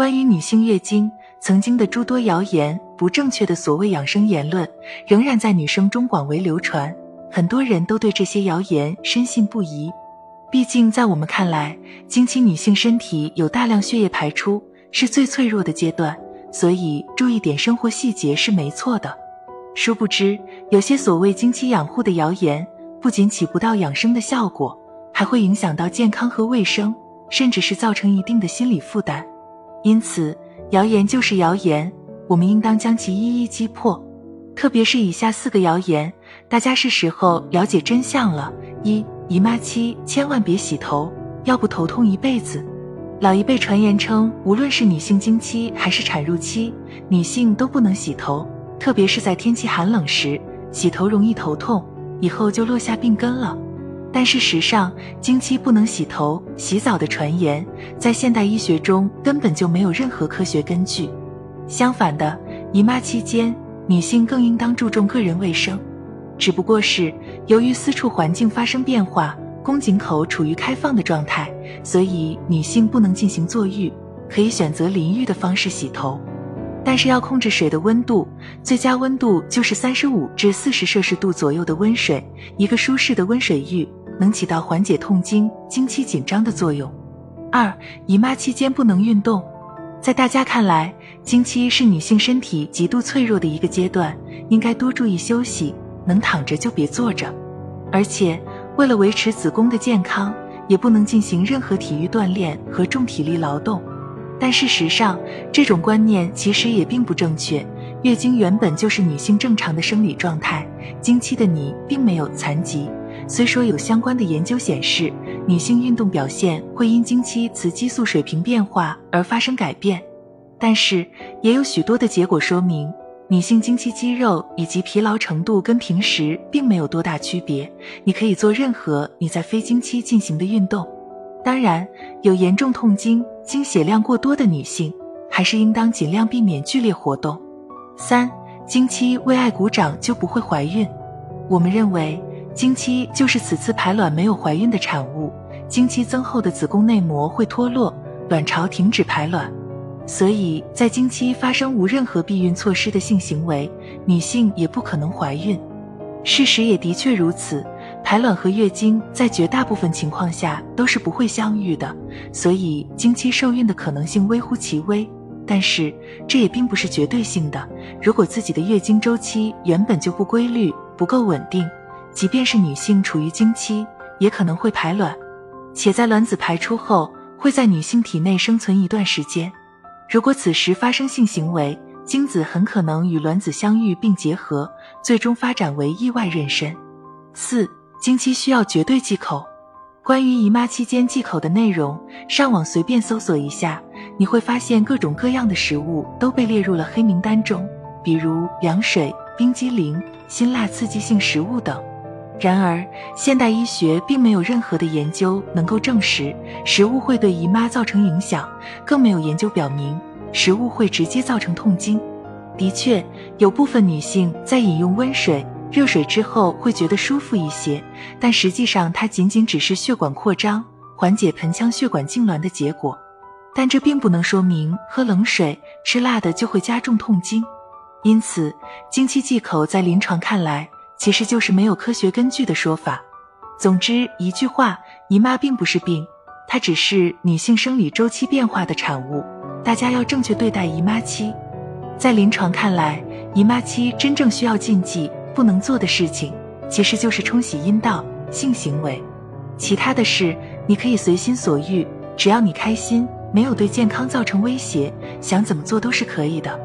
关于女性月经，曾经的诸多谣言、不正确的所谓养生言论，仍然在女生中广为流传。很多人都对这些谣言深信不疑。毕竟，在我们看来，经期女性身体有大量血液排出，是最脆弱的阶段，所以注意点生活细节是没错的。殊不知，有些所谓经期养护的谣言，不仅起不到养生的效果，还会影响到健康和卫生，甚至是造成一定的心理负担。因此，谣言就是谣言，我们应当将其一一击破。特别是以下四个谣言，大家是时候了解真相了：一。姨妈期千万别洗头，要不头痛一辈子。老一辈传言称，无论是女性经期还是产褥期，女性都不能洗头，特别是在天气寒冷时，洗头容易头痛，以后就落下病根了。但事实上，经期不能洗头、洗澡的传言，在现代医学中根本就没有任何科学根据。相反的，姨妈期间，女性更应当注重个人卫生。只不过是由于私处环境发生变化，宫颈口处于开放的状态，所以女性不能进行坐浴，可以选择淋浴的方式洗头。但是要控制水的温度，最佳温度就是三十五至四十摄氏度左右的温水。一个舒适的温水浴能起到缓解痛经、经期紧张的作用。二、姨妈期间不能运动，在大家看来，经期是女性身体极度脆弱的一个阶段，应该多注意休息。能躺着就别坐着，而且为了维持子宫的健康，也不能进行任何体育锻炼和重体力劳动。但事实上，这种观念其实也并不正确。月经原本就是女性正常的生理状态，经期的你并没有残疾。虽说有相关的研究显示，女性运动表现会因经期雌激素水平变化而发生改变，但是也有许多的结果说明。女性经期肌肉以及疲劳程度跟平时并没有多大区别，你可以做任何你在非经期进行的运动。当然，有严重痛经、经血量过多的女性，还是应当尽量避免剧烈活动。三、经期为爱鼓掌就不会怀孕？我们认为，经期就是此次排卵没有怀孕的产物，经期增厚的子宫内膜会脱落，卵巢停止排卵。所以在经期发生无任何避孕措施的性行为，女性也不可能怀孕。事实也的确如此，排卵和月经在绝大部分情况下都是不会相遇的，所以经期受孕的可能性微乎其微。但是这也并不是绝对性的。如果自己的月经周期原本就不规律、不够稳定，即便是女性处于经期，也可能会排卵，且在卵子排出后会在女性体内生存一段时间。如果此时发生性行为，精子很可能与卵子相遇并结合，最终发展为意外妊娠。四、经期需要绝对忌口。关于姨妈期间忌口的内容，上网随便搜索一下，你会发现各种各样的食物都被列入了黑名单中，比如凉水、冰激凌、辛辣刺激性食物等。然而，现代医学并没有任何的研究能够证实食物会对姨妈造成影响，更没有研究表明食物会直接造成痛经。的确，有部分女性在饮用温水、热水之后会觉得舒服一些，但实际上它仅仅只是血管扩张、缓解盆腔血管痉挛的结果。但这并不能说明喝冷水、吃辣的就会加重痛经。因此，经期忌口在临床看来。其实就是没有科学根据的说法。总之一句话，姨妈并不是病，它只是女性生理周期变化的产物。大家要正确对待姨妈期。在临床看来，姨妈期真正需要禁忌不能做的事情，其实就是冲洗阴道、性行为。其他的事你可以随心所欲，只要你开心，没有对健康造成威胁，想怎么做都是可以的。